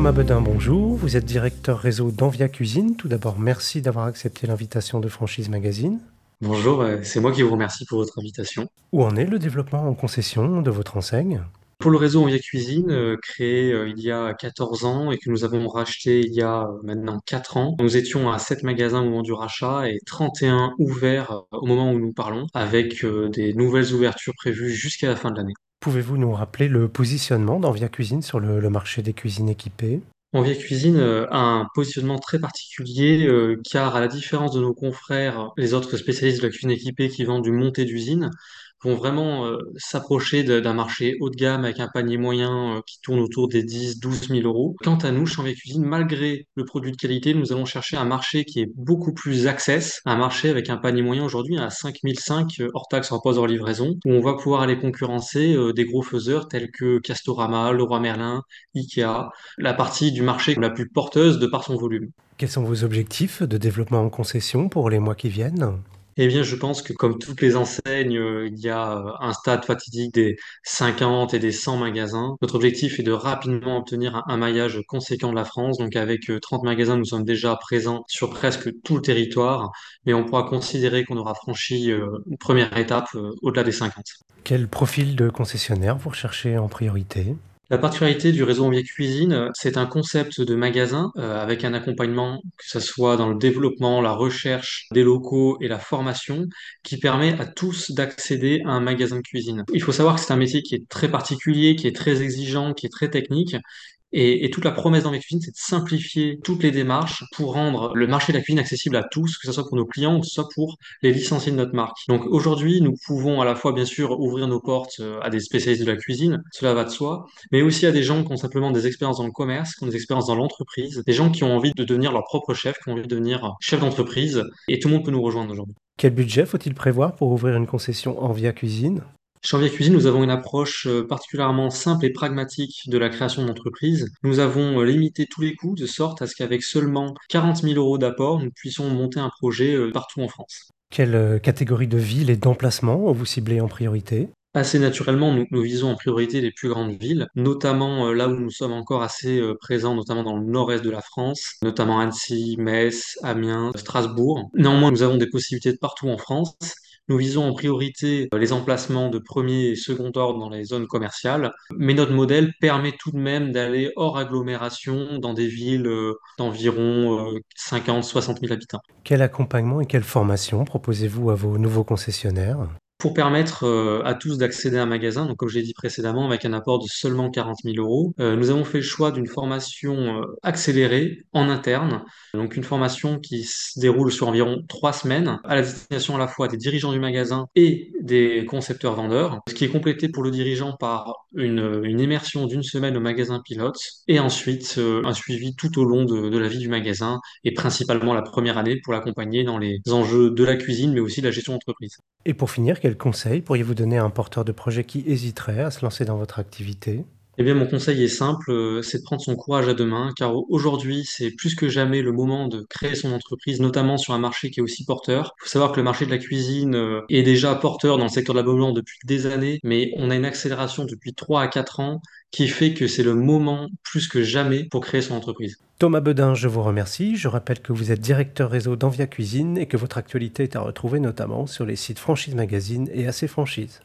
Thomas Bedin, bonjour. Vous êtes directeur réseau d'Envia Cuisine. Tout d'abord, merci d'avoir accepté l'invitation de Franchise Magazine. Bonjour, euh, c'est moi qui vous remercie pour votre invitation. Où en est le développement en concession de votre enseigne? Pour le réseau Envia Cuisine, euh, créé euh, il y a 14 ans et que nous avons racheté il y a maintenant 4 ans, nous étions à 7 magasins au moment du rachat et 31 ouverts au moment où nous parlons, avec des nouvelles ouvertures prévues jusqu'à la fin de l'année. Pouvez-vous nous rappeler le positionnement d'Envia Cuisine sur le, marché des cuisines équipées? Envia Cuisine euh, a un positionnement très particulier euh, car à la différence de nos confrères, les autres spécialistes de la cuisine équipée qui vendent du monté d'usine, vont vraiment euh, s'approcher d'un marché haut de gamme avec un panier moyen euh, qui tourne autour des 10, 12 000 euros. Quant à nous, chez Envia Cuisine, malgré le produit de qualité, nous allons chercher un marché qui est beaucoup plus access, un marché avec un panier moyen aujourd'hui à 5 500 euh, hors taxe hors pose hors livraison, où on va pouvoir aller concurrencer des gros faiseurs tels que Castorama, Leroy Merlin, Ikea, la partie du marché la plus porteuse de par son volume. Quels sont vos objectifs de développement en concession pour les mois qui viennent? Eh bien, je pense que comme toutes les enseignes, euh, il y a euh, un stade fatidique des 50 et des 100 magasins. Notre objectif est de rapidement obtenir un, maillage conséquent de la France. Donc, avec euh, 30 magasins, nous sommes déjà présents sur presque tout le territoire, mais on pourra considérer qu'on aura franchi euh, une première étape euh, au-delà des 50. Quel profil de concessionnaire vous recherchez en priorité? La particularité du réseau Envie Cuisine, c'est un concept de magasin euh, avec un accompagnement, que ce soit dans le développement, la recherche des locaux et la formation, qui permet à tous d'accéder à un magasin de cuisine. Il faut savoir que c'est un métier qui est très particulier, qui est très exigeant, qui est très technique. Et, toute la promesse dans mes cuisines, c'est de simplifier toutes les démarches pour rendre le marché de la cuisine accessible à tous, que ce soit pour nos clients ou que ce soit pour les licenciés de notre marque. Donc aujourd'hui, nous pouvons à la fois, bien sûr, ouvrir nos portes euh, à des spécialistes de la cuisine, cela va de soi, mais aussi à des gens qui ont simplement des expériences dans le commerce, qui ont des expériences dans l'entreprise, des gens qui ont envie de devenir leur propre chef, qui ont envie de devenir chef d'entreprise, et tout le monde peut nous rejoindre aujourd'hui. Quel budget faut-il prévoir pour ouvrir une concession Envia Cuisine? Chez Envia Cuisine, nous avons une approche euh, particulièrement simple et pragmatique de la création d'entreprise. Nous avons euh, limité tous les coûts de sorte à ce qu'avec seulement 40 000 euros d'apport, nous puissions monter un projet euh, partout en France. Quelle catégorie de ville et d'emplacement vous ciblez en priorité? Assez naturellement, nous, nous visons en priorité les plus grandes villes, notamment euh, là où nous sommes encore assez euh, présents, notamment dans le nord-est de la France, notamment Annecy, Metz, Amiens, Strasbourg. Néanmoins, nous avons des possibilités de partout en France. Nous visons en priorité euh, les emplacements de premier et second ordre dans les zones commerciales, mais notre modèle permet tout de même d'aller hors agglomération dans des villes euh, d'environ 50-60 000 habitants. Quel accompagnement et quelle formation proposez-vous à vos nouveaux concessionnaires? Pour permettre euh, à tous d'accéder à un magasin, donc comme je l'ai dit précédemment, avec un apport de seulement 40 000 euros, euh, nous avons fait le choix d'une formation euh, accélérée en interne, donc une formation qui se déroule sur environ trois semaines, à la destination à la fois des dirigeants du magasin et des concepteurs vendeurs, ce qui est complété pour le dirigeant par une, immersion d'une semaine au magasin pilote, et ensuite un suivi tout au long de, la vie du magasin, et principalement la première année pour l'accompagner dans les enjeux de la cuisine, mais aussi de la gestion d'entreprise. Et pour finir, conseil pourriez-vous donner à un porteur de projet qui hésiterait à se lancer dans votre activité? Eh bien, mon conseil est simple, euh, c'est de prendre son courage à deux mains, car aujourd'hui, c'est plus que jamais le moment de créer son entreprise, notamment sur un marché qui est aussi porteur. Il faut savoir que le marché de la cuisine euh, est déjà porteur dans le secteur de l'habillement depuis des années, mais on a une accélération depuis 3 à 4 ans qui fait que c'est le moment plus que jamais pour créer son entreprise. Thomas Bedin, je vous remercie. Je rappelle que vous êtes directeur réseau d'Envia Cuisine et que votre actualité est à retrouver notamment sur les sites Franchise Magazine et AC Franchise.